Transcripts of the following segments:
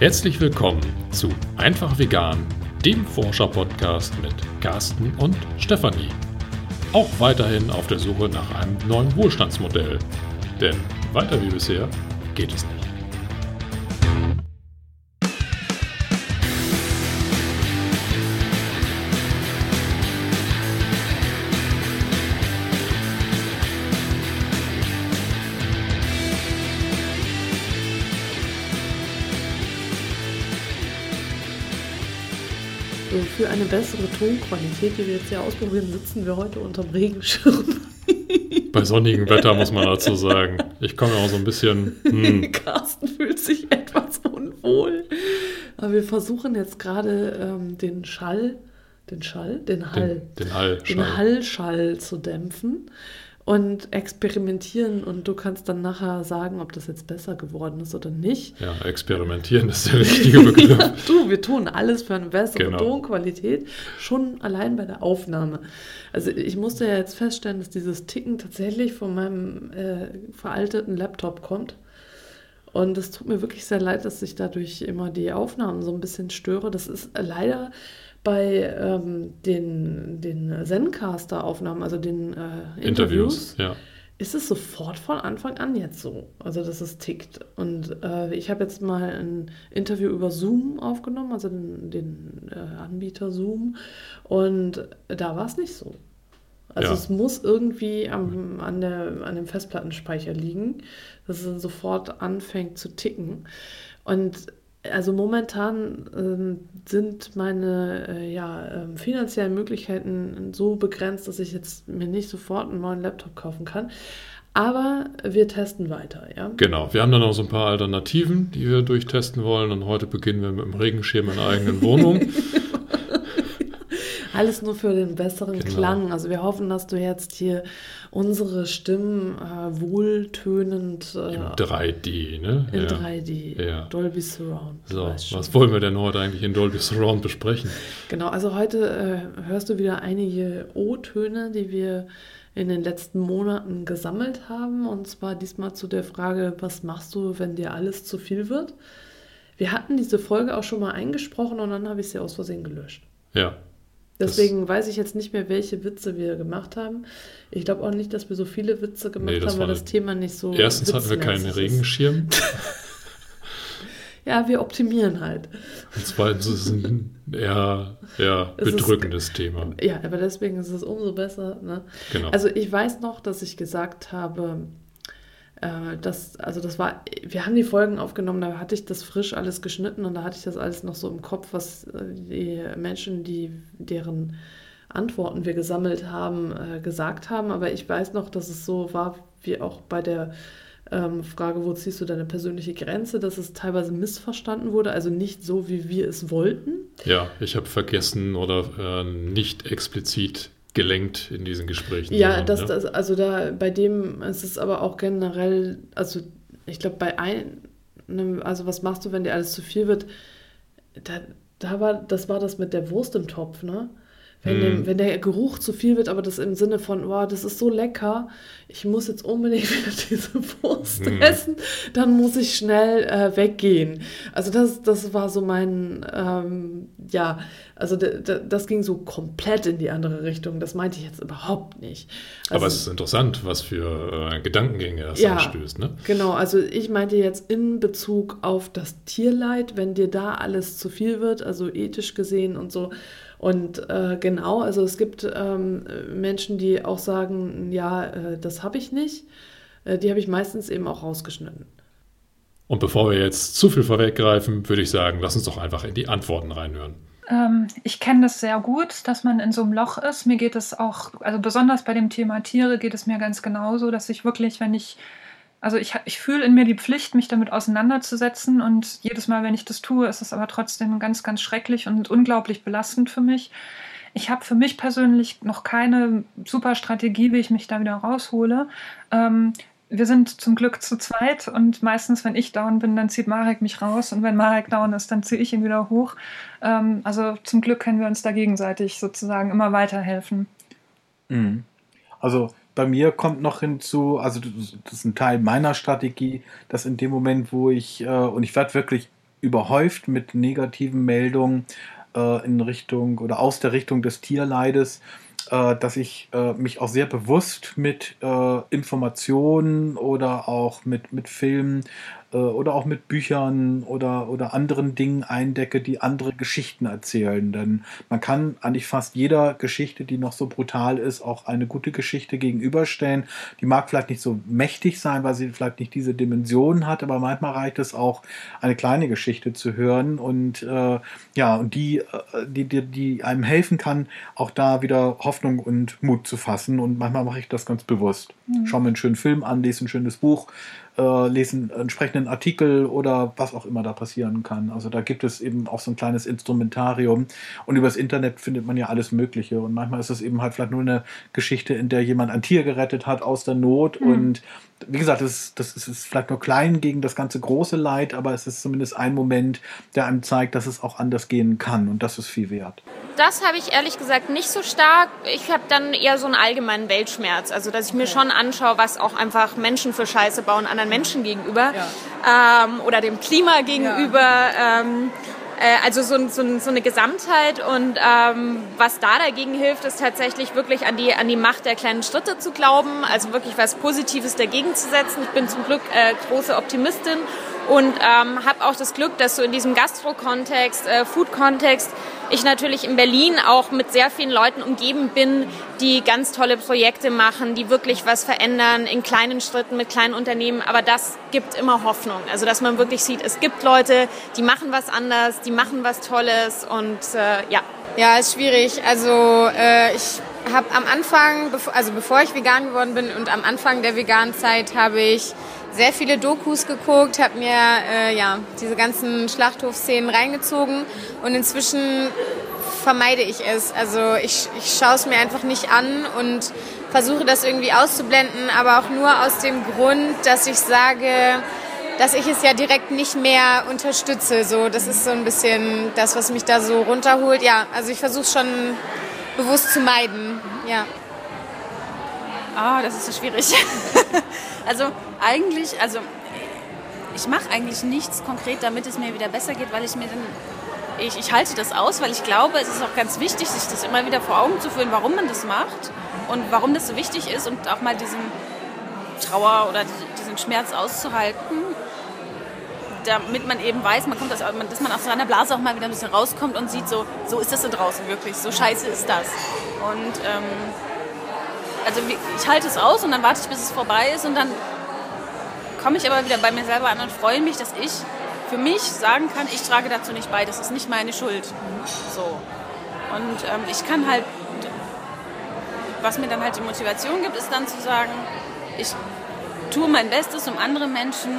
Herzlich willkommen zu Einfach Vegan, dem Forscher-Podcast mit Carsten und Stefanie. Auch weiterhin auf der Suche nach einem neuen Wohlstandsmodell. Denn weiter wie bisher geht es nicht. Eine bessere Tonqualität, die wir jetzt hier ausprobieren, sitzen wir heute unterm Regenschirm. Bei sonnigem Wetter muss man dazu sagen. Ich komme auch so ein bisschen. Hm. Carsten fühlt sich etwas unwohl. Aber wir versuchen jetzt gerade ähm, den Schall, den Schall, den Hall, Den, den Hall. den Hallschall zu dämpfen und experimentieren. Und du kannst dann nachher sagen, ob das jetzt besser geworden ist oder nicht. Ja, experimentieren ist der richtige Begriff. Ja, du, wir tun alles für eine bessere Genau. Tonqualität, schon allein bei der Aufnahme. Also ich musste ja jetzt feststellen, dass dieses Ticken tatsächlich von meinem äh, veralteten Laptop kommt. Und es tut mir wirklich sehr leid, dass ich dadurch immer die Aufnahmen so ein bisschen störe. Das ist leider bei ähm, den, den Zencaster-Aufnahmen, also den äh, Interviews, ja. ist es sofort von Anfang an jetzt so. Also, dass es tickt. Und äh, ich habe jetzt mal ein Interview über Zoom aufgenommen, also den, den äh, Anbieter Zoom. Und da war es nicht so. Also, Ja. es muss irgendwie am, an, der, an dem Festplattenspeicher liegen, dass es dann sofort anfängt zu ticken. Und also momentan ähm, sind meine äh, ja, ähm, finanziellen Möglichkeiten so begrenzt, dass ich jetzt mir nicht sofort einen neuen Laptop kaufen kann. Aber wir testen weiter, ja. Genau, wir haben dann noch so ein paar Alternativen, die wir durchtesten wollen. Und heute beginnen wir mit dem Regenschirm in der eigenen Wohnung. Alles nur für den besseren Genau. Klang. Also wir hoffen, dass du jetzt hier unsere Stimmen äh, wohltönend äh, Im 3D, ne? in ja. 3D, Ja. Dolby Surround. So, was wollen wir denn heute eigentlich in Dolby Surround besprechen? Genau, also heute äh, hörst du wieder einige O-Töne, die wir in den letzten Monaten gesammelt haben. Und zwar diesmal zu der Frage, was machst du, wenn dir alles zu viel wird? Wir hatten diese Folge auch schon mal eingesprochen und dann habe ich sie aus Versehen gelöscht. Ja, Das- Deswegen weiß ich jetzt nicht mehr, welche Witze wir gemacht haben. Ich glaube auch nicht, dass wir so viele Witze gemacht Nee, das haben, weil das Thema nicht so. erstens hatten wir keinen. Regenschirm. Ja, wir optimieren halt. Und zweitens ist es ein eher, eher Es ist- bedrückendes Thema. Ja, aber deswegen ist es umso besser. Ne? Genau. Also ich weiß noch, dass ich gesagt habe, äh, dass, also das war, wir haben die Folgen aufgenommen, da hatte ich das frisch alles geschnitten und da hatte ich das alles noch so im Kopf, was äh, die Menschen, die deren Antworten wir gesammelt haben, äh, gesagt haben. Aber ich weiß noch, dass es so war, wie auch bei der ähm, Frage, wo ziehst du deine persönliche Grenze, dass es teilweise missverstanden wurde, also nicht so, wie wir es wollten. ja, ich habe vergessen oder äh, nicht explizit gelenkt in diesen Gesprächen. Ja, sondern, das, ja. das, also da bei dem ist es aber auch generell, also ich glaube, bei einem, also was machst du, wenn dir alles zu viel wird? Da, da war, das war das mit der Wurst im Topf, ne? Wenn, Mhm. dem, wenn der Geruch zu viel wird, aber das im Sinne von, wow, das ist so lecker, ich muss jetzt unbedingt wieder diese Wurst Mhm. essen, dann muss ich schnell äh, weggehen. Also das, das war so mein, ähm, ja, also das ging so komplett in die andere Richtung. Das meinte ich jetzt überhaupt nicht. Also, Aber es ist interessant, was für äh, Gedankengänge das Ja. anstößt. Ne? Genau, also ich meinte jetzt in Bezug auf das Tierleid, wenn dir da alles zu viel wird, also ethisch gesehen und so. Und äh, genau, also es gibt ähm, Menschen, die auch sagen, ja, äh, das habe ich nicht. Äh, die habe ich meistens eben auch rausgeschnitten. Und bevor wir jetzt zu viel vorweggreifen, würde ich sagen, lass uns doch einfach in die Antworten reinhören. Ähm, ich kenne das sehr gut, dass man in so einem Loch ist. Mir geht es auch, also besonders bei dem Thema Tiere geht es mir ganz genauso, dass ich wirklich, wenn ich, also ich, ich fühle in mir die Pflicht, mich damit auseinanderzusetzen und jedes Mal, wenn ich das tue, ist es aber trotzdem ganz, ganz schrecklich und unglaublich belastend für mich. Ich habe für mich persönlich noch keine super Strategie, wie ich mich da wieder raushole. Ähm, wir sind zum Glück zu zweit und meistens, wenn ich down bin, dann zieht Marek mich raus und wenn Marek down ist, dann ziehe ich ihn wieder hoch. Ähm, also zum Glück können wir uns da gegenseitig sozusagen immer weiterhelfen. Mhm. Also bei mir kommt noch hinzu, also das ist ein Teil meiner Strategie, dass in dem Moment, wo ich, äh, und ich werde wirklich überhäuft mit negativen Meldungen äh, in Richtung oder aus der Richtung des Tierleides, äh, dass ich äh, mich auch sehr bewusst mit äh, Informationen oder auch mit, mit Filmen oder auch mit Büchern oder, oder anderen Dingen eindecke, die andere Geschichten erzählen. Denn man kann eigentlich fast jeder Geschichte, die noch so brutal ist, auch eine gute Geschichte gegenüberstellen. Die mag vielleicht nicht so mächtig sein, weil sie vielleicht nicht diese Dimensionen hat, aber manchmal reicht es auch, eine kleine Geschichte zu hören und äh, ja, und die, äh, die, die, die einem helfen kann, auch da wieder Hoffnung und Mut zu fassen. Und manchmal mache ich das ganz bewusst. Mhm. Schau mir einen schönen Film an, lese ein schönes Buch äh, lesen entsprechenden Artikel oder was auch immer da passieren kann. Also da gibt es eben auch so ein kleines Instrumentarium und übers Internet findet man ja alles Mögliche und manchmal ist es eben halt vielleicht nur eine Geschichte, in der jemand ein Tier gerettet hat aus der Not mhm. und wie gesagt, das, das ist vielleicht nur klein gegen das ganze große Leid, aber es ist zumindest ein Moment, der einem zeigt, dass es auch anders gehen kann und das ist viel wert. Das habe ich ehrlich gesagt nicht so stark. Ich habe dann eher so einen allgemeinen Weltschmerz, also dass ich mir schon anschaue, was auch einfach Menschen für Scheiße bauen anderen Menschen gegenüber ja. ähm, oder dem Klima gegenüber. Ja. Ähm, äh, also so, so, so, eine Gesamtheit und ähm, was da dagegen hilft, ist tatsächlich wirklich an die, an die Macht der kleinen Schritte zu glauben, also wirklich was Positives dagegen zu setzen. Ich bin zum Glück äh, große Optimistin und ähm, habe auch das Glück, dass so in diesem Gastro-Kontext, äh, Food-Kontext, ich natürlich in Berlin auch mit sehr vielen Leuten umgeben bin, die ganz tolle Projekte machen, die wirklich was verändern in kleinen Schritten mit kleinen Unternehmen. Aber das gibt immer Hoffnung. Also dass man wirklich sieht, es gibt Leute, die machen was anders, die machen was Tolles und äh, ja. Ja, ist schwierig. Also äh, ich habe am Anfang, also bevor ich vegan geworden bin und am Anfang der veganen Zeit habe ich sehr viele Dokus geguckt, habe mir äh, ja, diese ganzen Schlachthofszenen reingezogen und inzwischen vermeide ich es. Also ich, ich schaue es mir einfach nicht an und versuche das irgendwie auszublenden, aber auch nur aus dem Grund, dass ich sage, dass ich es ja direkt nicht mehr unterstütze. So, das ist so ein bisschen das, was mich da so runterholt. Ja, also ich versuche schon bewusst zu meiden. Ja. Ah, das ist so schwierig. also eigentlich, also ich mache eigentlich nichts konkret, damit es mir wieder besser geht, weil ich mir dann ich, ich halte das aus, weil ich glaube, es ist auch ganz wichtig, sich das immer wieder vor Augen zu führen, warum man das macht und warum das so wichtig ist und auch mal diesen Trauer oder diesen Schmerz auszuhalten, damit man eben weiß, man kommt aus, dass man aus seiner Blase auch mal wieder ein bisschen rauskommt und sieht, so, so ist das da draußen wirklich, so scheiße ist das. Und ähm, also ich halte es aus und dann warte ich, bis es vorbei ist und dann komme ich aber wieder bei mir selber an und freue mich, dass ich für mich sagen kann, ich trage dazu nicht bei, das ist nicht meine Schuld. So. Und ähm, ich kann halt, was mir dann halt die Motivation gibt, ist dann zu sagen, ich tue mein Bestes, um andere Menschen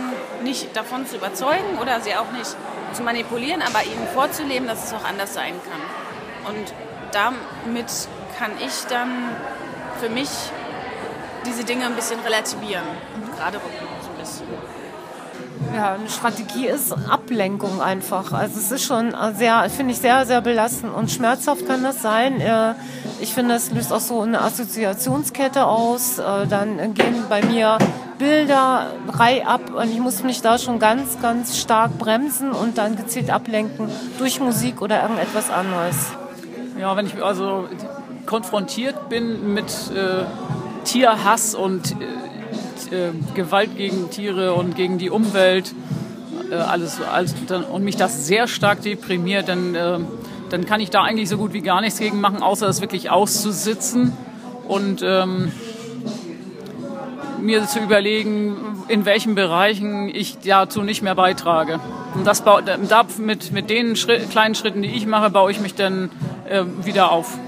nicht davon zu überzeugen oder sie auch nicht zu manipulieren, aber ihnen vorzuleben, dass es auch anders sein kann. Und damit kann ich dann für mich diese Dinge ein bisschen relativieren und gerade rücken so ein bisschen. Ja, eine Strategie ist Ablenkung einfach. Also es ist schon sehr, finde ich sehr, sehr belastend und schmerzhaft kann das sein. Äh, ich finde, es löst auch so eine Assoziationskette aus. Äh, dann gehen bei mir Bilder Bilderrei ab und ich muss mich da schon ganz, ganz stark bremsen und dann gezielt ablenken durch Musik oder irgendetwas anderes. Ja, wenn ich also konfrontiert bin mit äh, Tierhass und äh, äh, Gewalt gegen Tiere und gegen die Umwelt, äh, alles, alles dann, und mich das sehr stark deprimiert, dann, äh, dann kann ich da eigentlich so gut wie gar nichts gegen machen, außer es wirklich auszusitzen und ähm, mir zu überlegen, in welchen Bereichen ich dazu nicht mehr beitrage. Und das da, mit, mit den Schritt, kleinen Schritten, die ich mache, baue ich mich dann äh, wieder auf.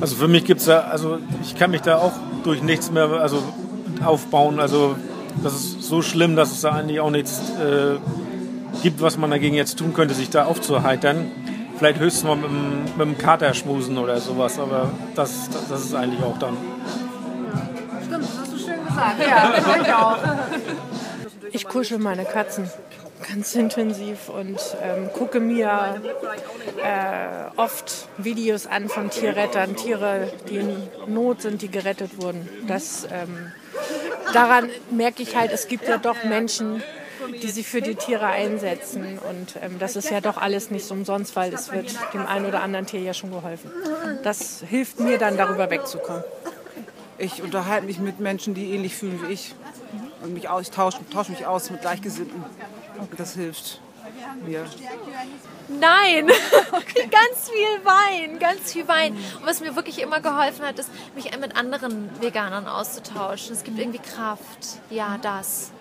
Also für mich gibt es da, also ich kann mich da auch durch nichts mehr also aufbauen. Also das ist so schlimm, dass es da eigentlich auch nichts äh, gibt, was man dagegen jetzt tun könnte, sich da aufzuheitern. Vielleicht höchstens mal mit, mit dem Kater schmusen oder sowas, aber das, das, das ist eigentlich auch dann. Stimmt, das hast du schön gesagt. Ja, ich auch. Ich kuschel meine Katzen ganz intensiv und ähm, gucke mir äh, oft Videos an von Tierrettern, Tiere, die in Not sind, die gerettet wurden. Das, ähm, daran merke ich halt, es gibt ja doch Menschen, die sich für die Tiere einsetzen. Und ähm, das ist ja doch alles nicht so umsonst, weil es wird dem einen oder anderen Tier ja schon geholfen. Das hilft mir dann, darüber wegzukommen. Ich unterhalte mich mit Menschen, die ähnlich fühlen wie ich. Und mich aus, ich tausche, tausche mich aus mit Gleichgesinnten. Das hilft mir. Nein, ganz viel Wein, ganz viel Wein. Und was mir wirklich immer geholfen hat, ist, mich mit anderen Veganern auszutauschen. Es gibt irgendwie Kraft. Ja, das.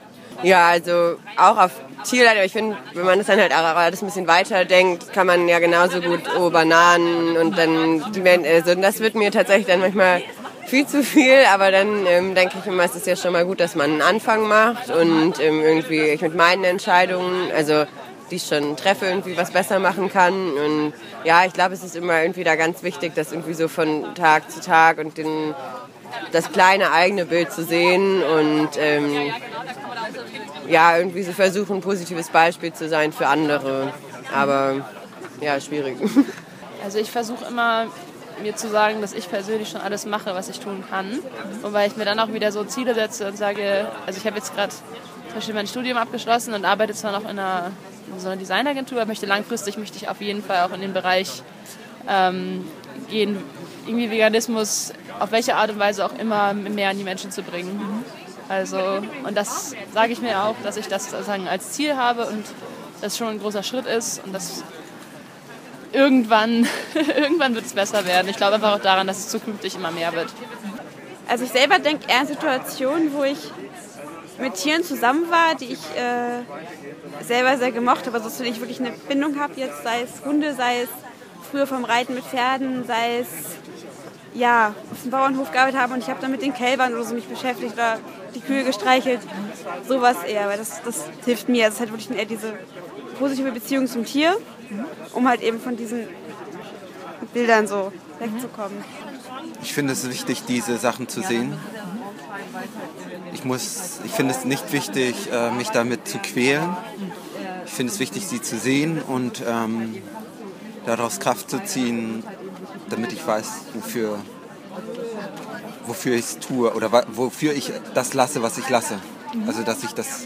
Ja, also auch auf Tierleid, aber ich finde, wenn man das dann halt auch alles ein bisschen weiter denkt, kann man ja genauso gut oh, Bananen und dann die Menschen, also das wird mir tatsächlich dann manchmal viel zu viel, aber dann ähm, denke ich immer, es ist ja schon mal gut, dass man einen Anfang macht und ähm, irgendwie ich mit meinen Entscheidungen, also die ich schon treffe, irgendwie was besser machen kann. Und ja, ich glaube, es ist immer irgendwie da ganz wichtig, das irgendwie so von Tag zu Tag und den, das kleine eigene Bild zu sehen und ähm, ja, irgendwie so versuchen, ein positives Beispiel zu sein für andere. Aber ja, schwierig. Also ich versuche immer mir zu sagen, dass ich persönlich schon alles mache, was ich tun kann. Und weil ich mir dann auch wieder so Ziele setze und sage, also ich habe jetzt gerade zum Beispiel mein Studium abgeschlossen und arbeite zwar noch in einer, in so einer Designagentur, aber möchte langfristig möchte ich auf jeden Fall auch in den Bereich ähm, gehen, irgendwie Veganismus auf welche Art und Weise auch immer mehr an die Menschen zu bringen. Also, und das sage ich mir auch, dass ich das sozusagen als Ziel habe und das schon ein großer Schritt ist und das irgendwann, irgendwann wird es besser werden. Ich glaube einfach auch daran, dass es zukünftig immer mehr wird. Also ich selber denke eher an Situationen, wo ich mit Tieren zusammen war, die ich äh, selber sehr gemocht habe, also denen ich wirklich eine Bindung habe, jetzt sei es Hunde, sei es früher vom Reiten mit Pferden, sei es ja, auf dem Bauernhof gearbeitet habe und ich habe dann mit den Kälbern oder so mich beschäftigt oder die Kühe gestreichelt. Sowas eher, weil das, das hilft mir. Es ist halt wirklich eher diese positive Beziehung zum Tier, um halt eben von diesen Bildern so wegzukommen. Ich finde es wichtig, diese Sachen zu sehen. Ich, ich finde es nicht wichtig, äh, mich damit zu quälen. Ich finde es wichtig, sie zu sehen und ähm, daraus Kraft zu ziehen, damit ich weiß, wofür, wofür ich es tue oder wofür ich das lasse, was ich lasse. Also dass ich das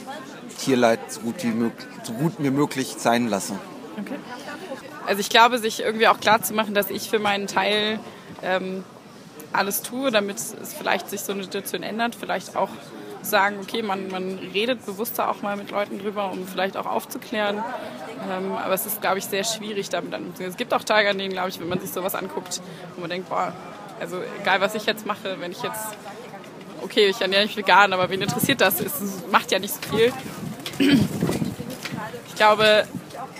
Tierleid so gut, wie so gut mir möglich sein lasse. Okay. Also ich glaube, sich irgendwie auch klar zu machen, dass ich für meinen Teil ähm, alles tue, damit es vielleicht sich so eine Situation ändert, vielleicht auch sagen, okay, man, man redet bewusster auch mal mit Leuten drüber, um vielleicht auch aufzuklären. Ähm, aber es ist, glaube ich, sehr schwierig damit dann. Es gibt auch Tage, an denen, glaube ich, wenn man sich sowas anguckt, wo man denkt, boah, also egal was ich jetzt mache, wenn ich jetzt, okay, ich ernähre mich vegan, aber wen interessiert das? Es macht ja nicht so viel. Ich glaube,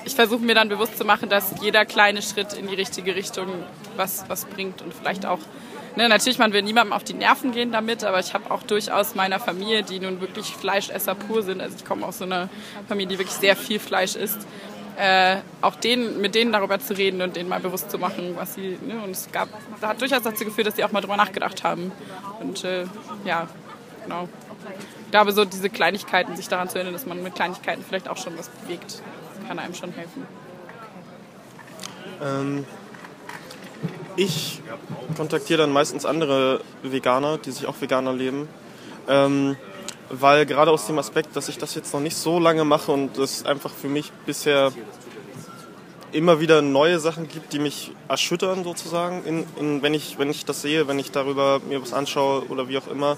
ich versuche mir dann bewusst zu machen, dass jeder kleine Schritt in die richtige Richtung was, was bringt und vielleicht auch Ne, natürlich, man will niemandem auf die Nerven gehen damit, aber ich habe auch durchaus meiner Familie, die nun wirklich Fleischesser pur sind, also ich komme aus so einer Familie, die wirklich sehr viel Fleisch isst, äh, auch denen, mit denen darüber zu reden und denen mal bewusst zu machen, was sie. Ne, und es gab, das hat durchaus dazu geführt, dass sie auch mal drüber nachgedacht haben. Und äh, ja, genau. Ich glaube, so diese Kleinigkeiten, sich daran zu erinnern, dass man mit Kleinigkeiten vielleicht auch schon was bewegt, kann einem schon helfen. Ähm, ich kontaktiere dann meistens andere Veganer, die sich auch Veganer leben. Ähm, weil gerade aus dem Aspekt, dass ich das jetzt noch nicht so lange mache und es einfach für mich bisher immer wieder neue Sachen gibt, die mich erschüttern sozusagen, in, in, wenn, ich, wenn ich das sehe, wenn ich darüber mir was anschaue oder wie auch immer.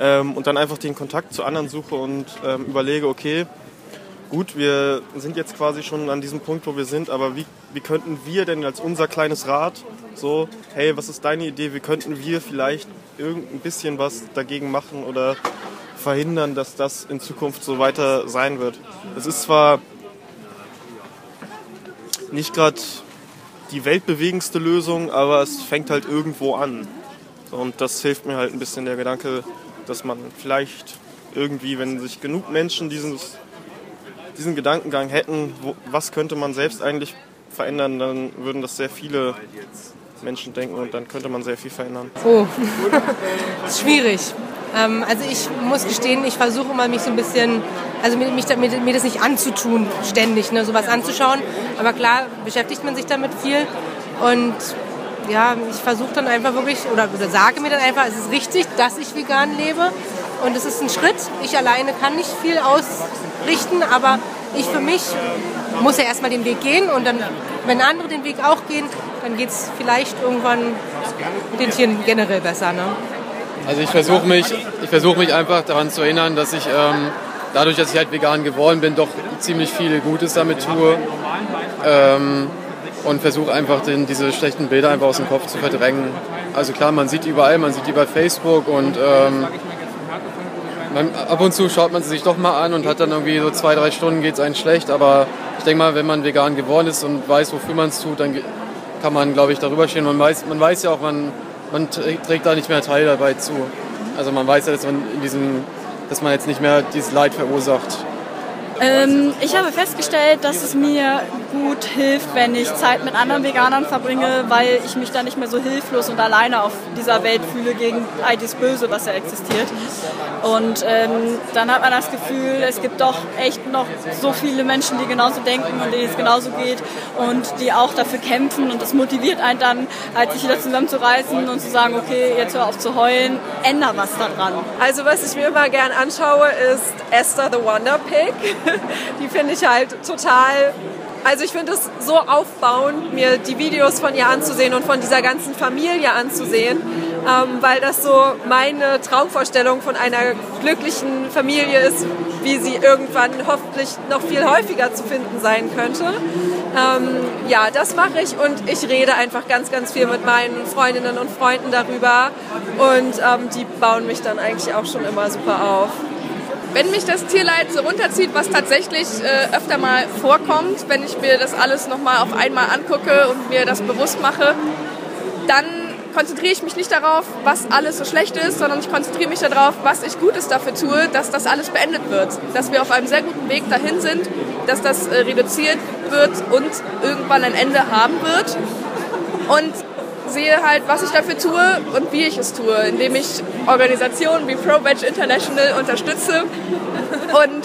Ähm, und dann einfach den Kontakt zu anderen suche und ähm, überlege, okay, gut, wir sind jetzt quasi schon an diesem Punkt, wo wir sind, aber wie, wie könnten wir denn als unser kleines Rad so, hey, was ist deine Idee, wie könnten wir vielleicht irgendein bisschen was dagegen machen oder verhindern, dass das in Zukunft so weiter sein wird. Es ist zwar nicht gerade die weltbewegendste Lösung, aber es fängt halt irgendwo an. Und das hilft mir halt ein bisschen der Gedanke, dass man vielleicht irgendwie, wenn sich genug Menschen dieses diesen Gedankengang hätten, wo, was könnte man selbst eigentlich verändern, dann würden das sehr viele Menschen denken und dann könnte man sehr viel verändern. Oh, schwierig. Ähm, also ich muss gestehen, ich versuche mal mich so ein bisschen, also mir, mich, mir, mir das nicht anzutun, ständig, ne, sowas anzuschauen. Aber klar beschäftigt man sich damit viel und ja, ich versuche dann einfach wirklich, oder, sage mir dann einfach, es ist richtig, dass ich vegan lebe. und es ist ein Schritt. Ich alleine kann nicht viel ausrichten, aber ich für mich muss ja erstmal den Weg gehen und dann, wenn andere den Weg auch gehen, dann geht es vielleicht irgendwann den Tieren generell besser. Ne? Also ich versuche mich, ich versuche mich einfach daran zu erinnern, dass ich ähm, dadurch, dass ich halt vegan geworden bin, doch ziemlich viel Gutes damit tue. Ähm, und versuche einfach den, diese schlechten Bilder einfach aus dem Kopf zu verdrängen. Also klar, man sieht überall, man sieht die bei Facebook und ähm, man, ab und zu schaut man sie sich doch mal an und hat dann irgendwie so zwei, drei Stunden geht es einem schlecht. Aber ich denke mal, wenn man vegan geworden ist und weiß, wofür man es tut, dann kann man, glaube ich, darüber stehen. Man weiß, man weiß ja auch, man, man trägt da nicht mehr Teil dabei zu. Also man weiß ja, dass man, in diesem, dass man jetzt nicht mehr dieses Leid verursacht. Ähm, ich habe festgestellt, dass es mir gut hilft, wenn ich Zeit mit anderen Veganern verbringe, weil ich mich da nicht mehr so hilflos und alleine auf dieser Welt fühle gegen all das Böse, was ja existiert. Und ähm, dann hat man das Gefühl, es gibt doch echt noch so viele Menschen, die genauso denken und denen es genauso geht und die auch dafür kämpfen. Und das motiviert einen dann, halt sich wieder zusammenzureißen und zu sagen, okay, jetzt hör auf zu heulen, änder was daran. Also was ich mir immer gern anschaue, ist Esther the Wonder Pig. die finde ich halt total also ich finde es so aufbauend, mir die Videos von ihr anzusehen und von dieser ganzen Familie anzusehen, ähm, weil das so meine Traumvorstellung von einer glücklichen Familie ist, wie sie irgendwann hoffentlich noch viel häufiger zu finden sein könnte. Ähm, ja, das mache ich und ich rede einfach ganz, ganz viel mit meinen Freundinnen und Freunden darüber und ähm, die bauen mich dann eigentlich auch schon immer super auf wenn mich das Tierleid so runterzieht, was tatsächlich äh, öfter mal vorkommt, wenn ich mir das alles nochmal auf einmal angucke und mir das bewusst mache, dann konzentriere ich mich nicht darauf, was alles so schlecht ist, sondern ich konzentriere mich darauf, was ich Gutes dafür tue, dass das alles beendet wird. Dass wir auf einem sehr guten Weg dahin sind, dass das äh, reduziert wird und irgendwann ein Ende haben wird. Und sehe halt, was ich dafür tue und wie ich es tue, indem ich Organisationen wie ProVeg International unterstütze und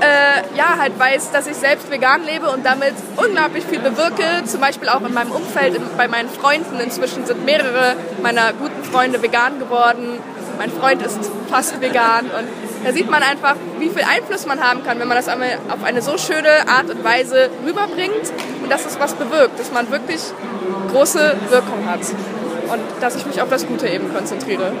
äh, ja, halt weiß, dass ich selbst vegan lebe und damit unglaublich viel bewirke. Zum Beispiel auch in meinem Umfeld, bei meinen Freunden. Inzwischen sind mehrere meiner guten Freunde vegan geworden. Mein Freund ist fast vegan und da sieht man einfach, wie viel Einfluss man haben kann, wenn man das auf eine so schöne Art und Weise rüberbringt und dass es was bewirkt, dass man wirklich große Wirkung hat und dass ich mich auf das Gute eben konzentriere.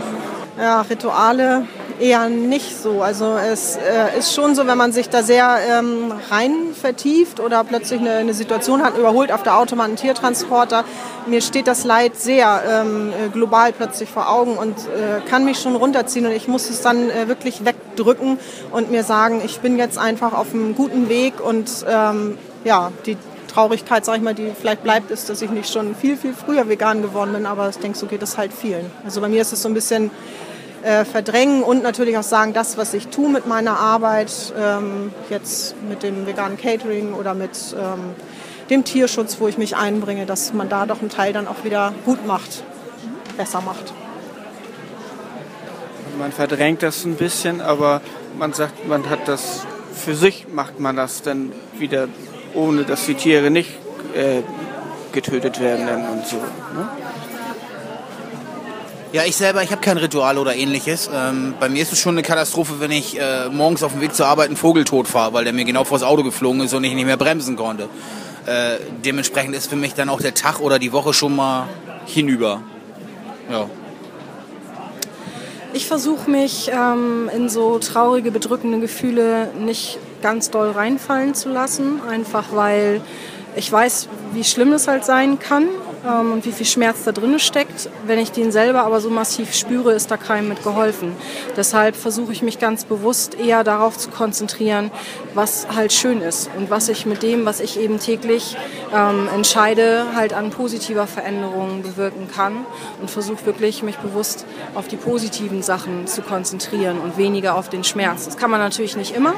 Ja, Rituale eher nicht so. Also es äh, ist schon so, wenn man sich da sehr ähm, rein vertieft oder plötzlich eine, eine, Situation hat, überholt auf der Autobahn einen Tiertransporter. Mir steht das Leid sehr ähm, äh, global plötzlich vor Augen und äh, kann mich schon runterziehen und ich muss es dann äh, wirklich wegdrücken und mir sagen, ich bin jetzt einfach auf einem guten Weg und ähm, ja, die Traurigkeit, sag ich mal, die vielleicht bleibt, ist, dass ich nicht schon viel, viel früher vegan geworden bin, aber ich denke, so geht es halt vielen. Also bei mir ist es so ein bisschen äh, verdrängen und natürlich auch sagen, das, was ich tue mit meiner Arbeit, ähm, jetzt mit dem veganen Catering oder mit ähm, dem Tierschutz, wo ich mich einbringe, dass man da doch einen Teil dann auch wieder gut macht, besser macht. Man verdrängt das ein bisschen, aber man sagt, man hat das, für sich macht man das dann wieder, ohne dass die Tiere nicht äh, getötet werden und so. Ne? Ja, ich selber, ich habe kein Ritual oder ähnliches. Ähm, bei mir ist es schon eine Katastrophe, wenn ich äh, morgens auf dem Weg zur Arbeit einen Vogel totfahre, weil der mir genau vors Auto geflogen ist und ich nicht mehr bremsen konnte. Äh, dementsprechend ist für mich dann auch der Tag oder die Woche schon mal hinüber. Ja. Ich versuche mich ähm, in so traurige, bedrückende Gefühle nicht ganz doll reinfallen zu lassen, einfach weil ich weiß, wie schlimm es halt sein kann ähm, und wie viel Schmerz da drin steckt. Wenn ich den selber aber so massiv spüre, ist da keinem mit geholfen. Deshalb versuche ich mich ganz bewusst eher darauf zu konzentrieren, was halt schön ist und was ich mit dem, was ich eben täglich ähm, entscheide, halt an positiver Veränderung bewirken kann und versuche wirklich, mich bewusst auf die positiven Sachen zu konzentrieren und weniger auf den Schmerz. Das kann man natürlich nicht immer.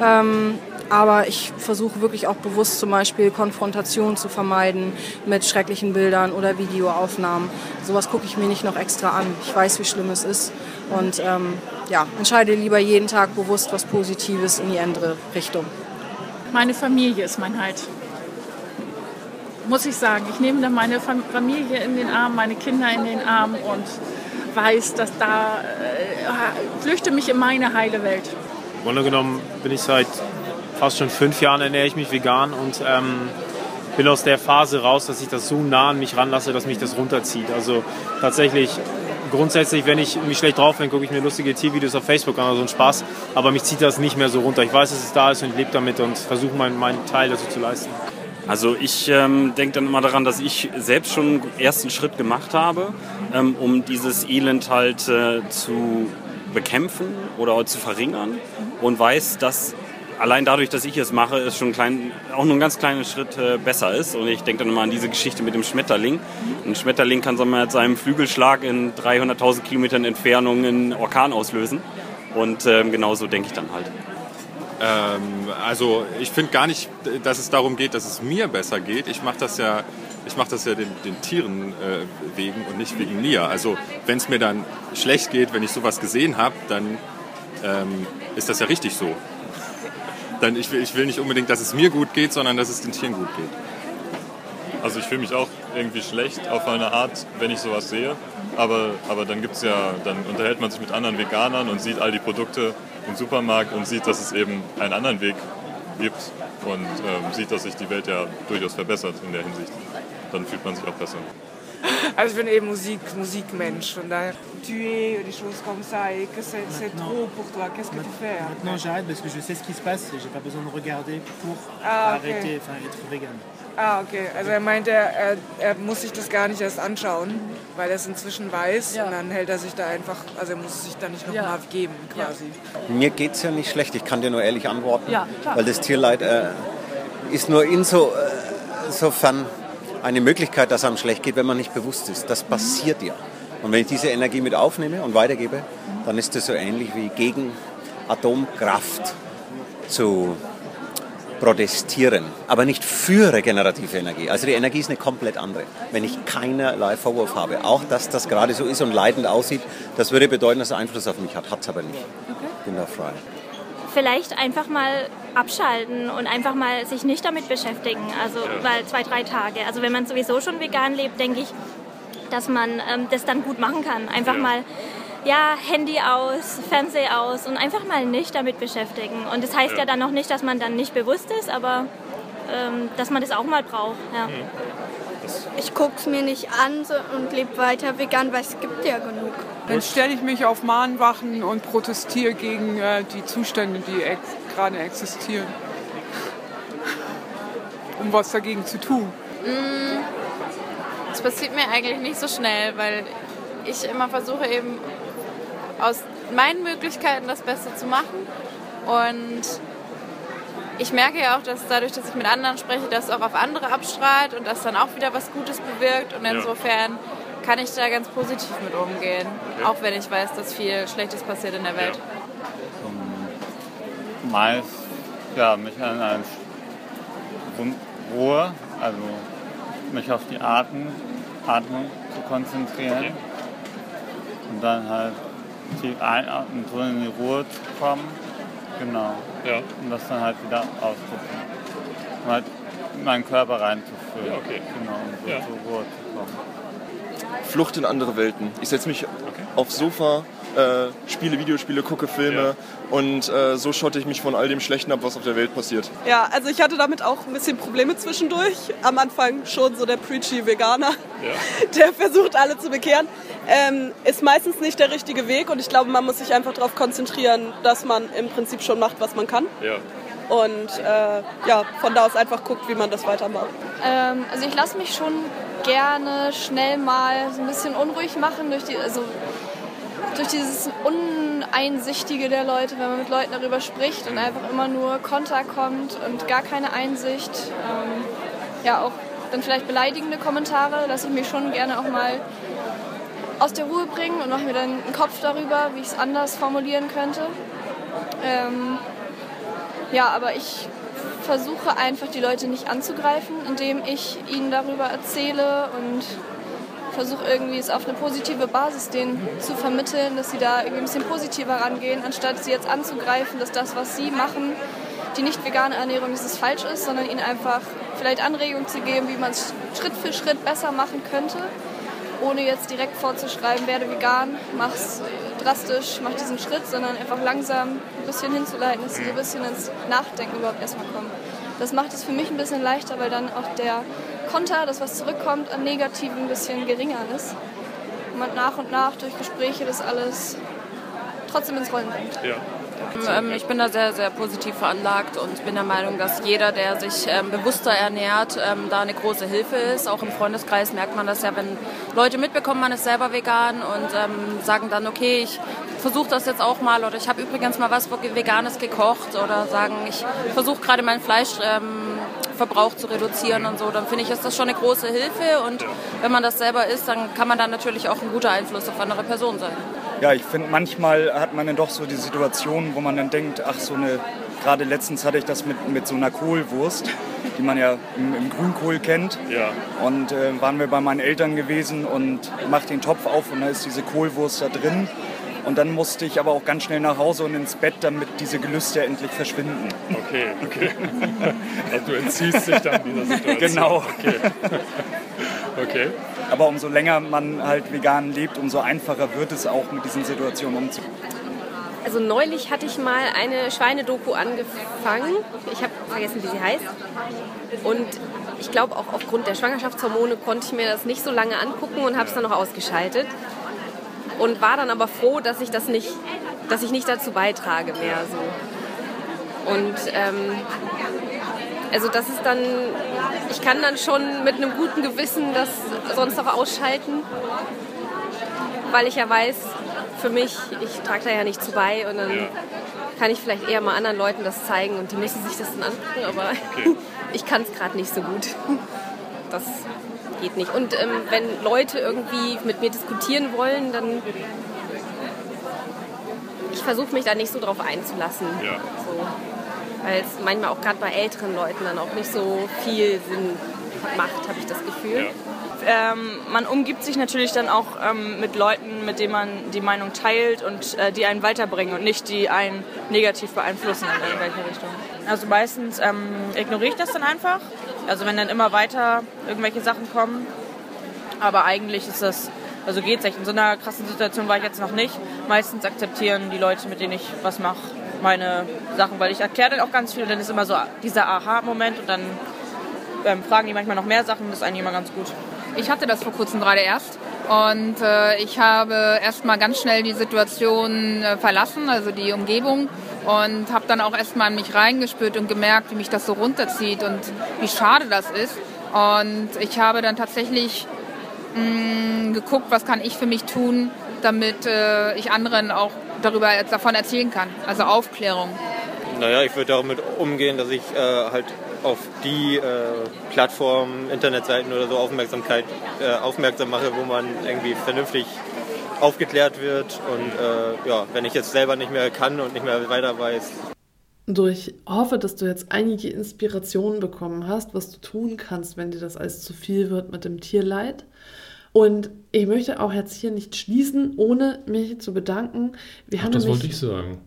Ähm, aber ich versuche wirklich auch bewusst zum Beispiel Konfrontation zu vermeiden mit schrecklichen Bildern oder Videoaufnahmen. Sowas gucke ich mir nicht noch extra an. Ich weiß, wie schlimm es ist. Und ähm, ja, entscheide lieber jeden Tag bewusst was Positives in die andere Richtung. Meine Familie ist mein Halt. Muss ich sagen. Ich nehme dann meine Familie in den Arm, meine Kinder in den Arm und weiß, dass da äh, flüchte mich in meine heile Welt. Im Grunde genommen bin ich seit fast schon fünf Jahren ernähre ich mich vegan und ähm, bin aus der Phase raus, dass ich das so nah an mich ranlasse, dass mich das runterzieht. Also tatsächlich grundsätzlich, wenn ich mich schlecht drauf bin, gucke ich mir lustige Tiervideos auf Facebook an, also ein Spaß. Aber mich zieht das nicht mehr so runter. Ich weiß, dass es da ist und ich lebe damit und versuche meinen, meinen Teil dazu zu leisten. Also ich ähm, denke dann immer daran, dass ich selbst schon einen ersten Schritt gemacht habe, ähm, um dieses Elend halt äh, zu bekämpfen oder zu verringern und weiß, dass allein dadurch, dass ich es mache, es schon klein, auch nur ein ganz kleiner Schritt äh, besser ist. Und ich denke dann immer an diese Geschichte mit dem Schmetterling. Ein Schmetterling kann so mit seinem Flügelschlag in 300.000 Kilometern Entfernung einen Orkan auslösen. Und ähm, genauso denke ich dann halt. Ähm, also ich finde gar nicht, dass es darum geht, dass es mir besser geht. Ich mache das ja, ich mache das ja den, den Tieren äh, wegen und nicht wegen mir. Also wenn es mir dann schlecht geht, wenn ich sowas gesehen habe, dann ähm, ist das ja richtig so dann ich will, ich will nicht unbedingt, dass es mir gut geht, sondern dass es den Tieren gut geht. Also ich fühle mich auch irgendwie schlecht auf eine Art, wenn ich sowas sehe. Aber, aber dann gibt's ja, dann unterhält man sich mit anderen Veganern und sieht all die Produkte im Supermarkt und sieht, dass es eben einen anderen Weg gibt und ähm, sieht, dass sich die Welt ja durchaus verbessert in der Hinsicht. Dann fühlt man sich auch besser. Also ich bin eben Musik, Musikmensch. Von daher, tuer, des choses comme ça, et que c'est trop pour toi. Qu'est-ce que tu fais Maintenant j'arrête parce que je sais ce qui se passe et j'ai pas besoin de regarder pour Ah, okay. arrêter, enfin être vegan. Ah, okay. Also er meinte, er, er muss sich das gar nicht erst anschauen, weil er es inzwischen weiß und dann hält er sich da einfach, also er muss sich da nicht nochmal mal geben quasi. Mir geht es ja nicht schlecht, ich kann dir nur ehrlich antworten, Ja, klar. weil das Tierleid äh, ist nur inso, äh, insofern eine Möglichkeit, dass einem schlecht geht, wenn man nicht bewusst ist. Das passiert ja. Und wenn ich diese Energie mit aufnehme und weitergebe, dann ist das so ähnlich wie gegen Atomkraft zu protestieren, aber nicht für regenerative Energie. Also die Energie ist eine komplett andere. Wenn ich keinerlei Vorwurf habe, auch dass das gerade so ist und leidend aussieht, das würde bedeuten, dass er Einfluss auf mich hat. Hat es aber nicht. Bin da frei. Vielleicht einfach mal abschalten und einfach mal sich nicht damit beschäftigen. Also mal zwei, drei Tage. Also wenn man sowieso schon vegan lebt, denke ich, dass man ähm, das dann gut machen kann. Einfach Ja. mal ja, Handy aus, Fernseher aus und einfach mal nicht damit beschäftigen. Und das heißt ja, Ja. dann noch nicht, dass man dann nicht bewusst ist, aber ähm, dass man das auch mal braucht. Ja. Ich guck's mir nicht an so, und lebe weiter vegan, weil es gibt ja genug. Dann stelle ich mich auf Mahnwachen und protestiere gegen äh, die Zustände, die ex gerade existieren. Um was dagegen zu tun. Mm, Das passiert mir eigentlich nicht so schnell, weil ich immer versuche eben aus meinen Möglichkeiten das Beste zu machen. Und ich merke ja auch, dass dadurch, dass ich mit anderen spreche, das auch auf andere abstrahlt und das dann auch wieder was Gutes bewirkt. Und Ja. Kann ich da ganz positiv mit umgehen, auch wenn ich weiß, dass viel Schlechtes passiert in der Welt. meist ja, mich an eine Ru- Ruhe, also mich auf die Atmen, Atmung zu konzentrieren und dann halt tief einatmen, so in die Ruhe zu kommen. Genau. Ja. Und das dann halt wieder auszudrücken. Und halt in meinen Körper reinzuführen. Ja, okay. Genau, um so Ja. zur Ruhe zu kommen. Flucht in andere Welten. Ich setze mich aufs Sofa, äh, spiele Videospiele, gucke Filme und äh, so schotte ich mich von all dem Schlechten ab, was auf der Welt passiert. Ja, also ich hatte damit auch ein bisschen Probleme zwischendurch. Am Anfang schon so der preachy Veganer, der versucht alle zu bekehren. Ähm, ist meistens nicht der richtige Weg und ich glaube, man muss sich einfach darauf konzentrieren, dass man im Prinzip schon macht, was man kann. Ja. Und äh, ja, von da aus einfach guckt, wie man das weitermacht. Ähm, also ich lasse mich schon gerne schnell mal so ein bisschen unruhig machen durch die, also durch dieses Uneinsichtige der Leute, wenn man mit Leuten darüber spricht und einfach immer nur Konter kommt und gar keine Einsicht. Ähm, ja, auch dann vielleicht beleidigende Kommentare lasse ich mich schon gerne auch mal aus der Ruhe bringen und mache mir dann einen Kopf darüber, wie ich es anders formulieren könnte. Ähm, ja, aber ich versuche einfach die Leute nicht anzugreifen, indem ich ihnen darüber erzähle und versuche irgendwie es auf eine positive Basis denen zu vermitteln, dass sie da irgendwie ein bisschen positiver rangehen, anstatt sie jetzt anzugreifen, dass das, was sie machen, die nicht vegane Ernährung, dass es falsch ist, sondern ihnen einfach vielleicht Anregungen zu geben, wie man es Schritt für Schritt besser machen könnte. ohne jetzt direkt vorzuschreiben, werde vegan, mach's drastisch, mach diesen Schritt, sondern einfach langsam ein bisschen hinzuleiten, dass sie so ein bisschen ins Nachdenken überhaupt erstmal kommen. Das macht es für mich ein bisschen leichter, weil dann auch der Konter, das was zurückkommt, an Negativen ein bisschen geringer ist. Und man nach und nach durch Gespräche das alles trotzdem ins Rollen bringt. Ja. Ähm, ich bin da sehr, sehr positiv veranlagt und bin der Meinung, dass jeder, der sich ähm, bewusster ernährt, ähm, da eine große Hilfe ist. Auch im Freundeskreis merkt man das ja, wenn Leute mitbekommen, man ist selber vegan und sagen dann, okay, ich versuche das jetzt auch mal oder ich habe übrigens mal was Veganes gekocht oder sagen, ich versuche gerade meinen Fleischverbrauch zu reduzieren und so, dann finde ich, ist das schon eine große Hilfe und wenn man das selber isst, dann kann man dann natürlich auch ein guter Einfluss auf andere Personen sein. Ja, ich finde, manchmal hat man dann doch so die Situation, wo man dann denkt, ach, so eine, gerade letztens hatte ich das mit, mit so einer Kohlwurst, die man ja im, im Grünkohl kennt. Ja. Und äh, waren wir bei meinen Eltern gewesen und mach den Topf auf und da ist diese Kohlwurst da drin. Und dann musste ich aber auch ganz schnell nach Hause und ins Bett, damit diese Gelüste endlich verschwinden. Okay, okay. Also du entziehst dich dann dieser Situation. Genau. Okay. okay. Aber umso länger man halt vegan lebt, umso einfacher wird es auch mit diesen Situationen umzugehen. Also neulich hatte ich mal eine Schweinedoku angefangen. Ich habe vergessen, wie sie heißt. Und ich glaube auch aufgrund der Schwangerschaftshormone konnte ich mir das nicht so lange angucken und habe es dann noch ausgeschaltet. Und war dann aber froh, dass ich das nicht, dass ich nicht dazu beitrage mehr so. Und ähm, also das ist dann, ich kann dann schon mit einem guten Gewissen das sonst auch ausschalten, weil ich ja weiß, für mich, ich trage da ja nicht zu bei und dann kann ich vielleicht eher mal anderen Leuten das zeigen und die müssen sich das dann angucken, aber Okay. ich kann es gerade nicht so gut. Das geht nicht. Und ähm, wenn Leute irgendwie mit mir diskutieren wollen, dann ich versuche mich da nicht so drauf einzulassen. Ja. So. Weil es manchmal auch gerade bei älteren Leuten dann auch nicht so viel Sinn macht, habe ich das Gefühl. Ähm, man umgibt sich natürlich dann auch ähm, mit Leuten, mit denen man die Meinung teilt und äh, die einen weiterbringen und nicht die einen negativ beeinflussen in irgendwelche Richtung. Also meistens ähm, ignoriere ich das dann einfach. Also wenn dann immer weiter irgendwelche Sachen kommen. Aber eigentlich ist das, also geht's echt. In so einer krassen Situation war ich jetzt noch nicht. Meistens akzeptieren die Leute, mit denen ich was mache, meine Sachen, weil ich erkläre dann auch ganz viel. Dann ist immer so dieser Aha-Moment und dann ähm, fragen die manchmal noch mehr Sachen. Das ist eigentlich immer ganz gut. Ich hatte das vor kurzem gerade erst und äh, ich habe erstmal ganz schnell die Situation äh, verlassen, also die Umgebung und habe dann auch erstmal in mich reingespürt und gemerkt, wie mich das so runterzieht und wie schade das ist. Und ich habe dann tatsächlich mh, geguckt, was kann ich für mich tun, damit äh, ich anderen auch darüber davon erzählen kann. Also Aufklärung. Naja, ich würde damit umgehen, dass ich äh, halt auf die äh, Plattformen, Internetseiten oder so Aufmerksamkeit äh, aufmerksam mache, wo man irgendwie vernünftig aufgeklärt wird. Und äh, ja, wenn ich jetzt selber nicht mehr kann und nicht mehr weiter weiß, So, ich hoffe, dass du jetzt einige Inspirationen bekommen hast, was du tun kannst, wenn dir das alles zu viel wird mit dem Tierleid. Und ich möchte auch jetzt hier nicht schließen, ohne mich zu bedanken. Wir Ach, haben das nämlich, wollte ich sagen.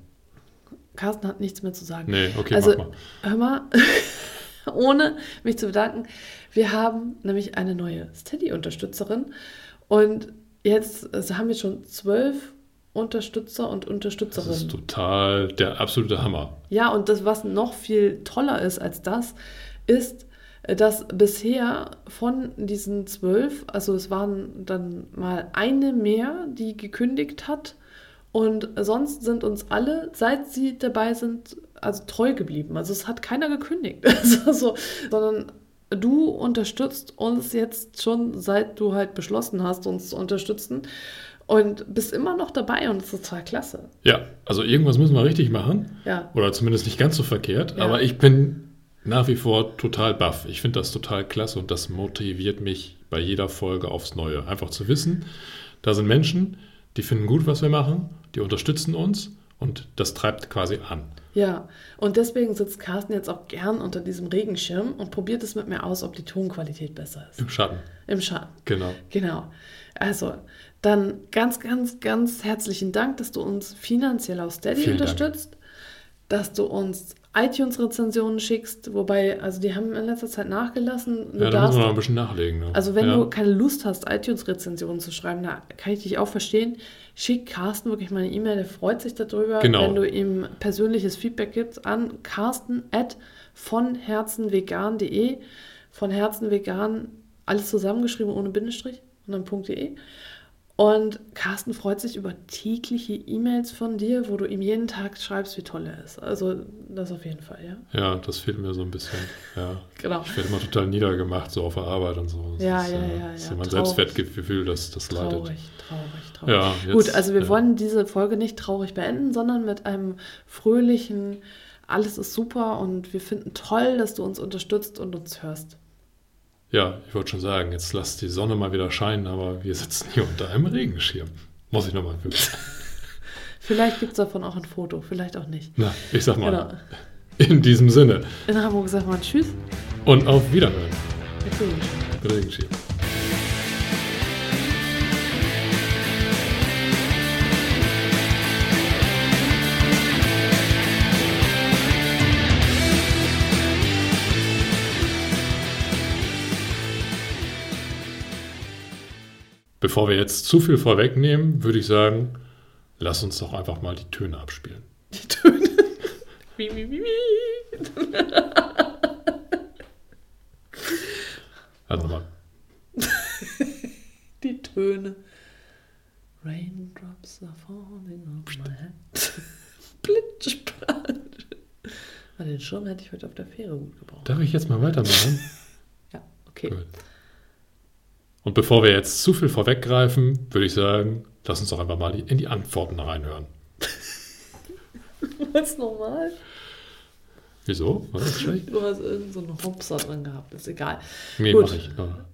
Carsten hat nichts mehr zu sagen. Nee, okay, also, mach mal. hör mal, ohne mich zu bedanken, wir haben nämlich eine neue Steady-Unterstützerin und jetzt also haben wir schon zwölf Unterstützer und Das Unterstützerinnen. ist total der absolute Hammer. Ja, und das, was noch viel toller ist als das, ist, dass bisher von diesen zwölf, also es waren dann mal eine mehr, die gekündigt hat. Und sonst sind uns alle, seit sie dabei sind, also treu geblieben. Also es hat keiner gekündigt. also, sondern du unterstützt uns jetzt schon, seit du halt beschlossen hast, uns zu unterstützen. Und bist immer noch dabei und das ist total klasse. Ja, also irgendwas müssen wir richtig machen. Ja. Oder zumindest nicht ganz so verkehrt. Ja. Aber ich bin nach wie vor total baff. Ich finde das total klasse und das motiviert mich bei jeder Folge aufs Neue. Einfach zu wissen, da sind Menschen, die finden gut, was wir machen, die unterstützen uns und das treibt quasi an. Ja, und deswegen sitzt Carsten jetzt auch gern unter diesem Regenschirm und probiert es mit mir aus, ob die Tonqualität besser ist. Im Schatten. Im Schatten. Genau. Genau. Also, dann ganz, ganz, ganz herzlichen Dank, dass du uns finanziell auf Steady Vielen Dank. unterstützt, dass du uns iTunes-Rezensionen schickst, wobei, also die haben in letzter Zeit nachgelassen. Du Ja, da muss darfst- man noch ein bisschen nachlegen. Ne? Also wenn ja. du keine Lust hast, iTunes-Rezensionen zu schreiben, da kann ich dich auch verstehen. Schick Carsten wirklich mal eine E-Mail, der freut sich darüber, Genau. wenn du ihm persönliches Feedback gibst an carsten at von herzenvegan.de von herzenvegan, alles zusammengeschrieben ohne Bindestrich und dann .de. Und Carsten freut sich über tägliche E-Mails von dir, wo du ihm jeden Tag schreibst, wie toll er ist. Also das auf jeden Fall, ja. Ja, das fehlt mir so ein bisschen. Ja. Genau. Ich werde immer total niedergemacht, so auf der Arbeit und so. Das Ja, ist, ja, äh, ja, Das ist ja, mein traurig. Selbstwertgefühl, das, das leidet. Traurig, traurig, traurig. Ja, jetzt, Gut, also wir ja. wollen diese Folge nicht traurig beenden, sondern mit einem fröhlichen, alles ist super und wir finden toll, dass du uns unterstützt und uns hörst. Ja, ich wollte schon sagen, jetzt lass die Sonne mal wieder scheinen, aber wir sitzen hier unter einem Regenschirm. Muss ich nochmal üben. Vielleicht gibt es davon auch ein Foto, vielleicht auch nicht. Na, ich sag mal, Genau. in diesem Sinne In Hamburg sagt man Tschüss. und auf Wiederhören. Mit Regenschirm. Regenschirm. Bevor wir jetzt zu viel vorwegnehmen, würde ich sagen, lass uns doch einfach mal die Töne abspielen. Die Töne. Wie, wie, wie, wie. Also mal. Die Töne. Raindrops are falling on my head. Blitz. Ah, Den Schirm hätte ich heute auf der Fähre gut gebraucht. Darf ich jetzt mal weitermachen? Ja, okay. Gut. Und bevor wir jetzt zu viel vorweggreifen, würde ich sagen, lass uns doch einfach mal in die Antworten reinhören. Was normal? Wieso? War das schlecht? Du hast irgend so einen Hopser drin gehabt, ist egal. Nee, Gut. mach ich. Ja.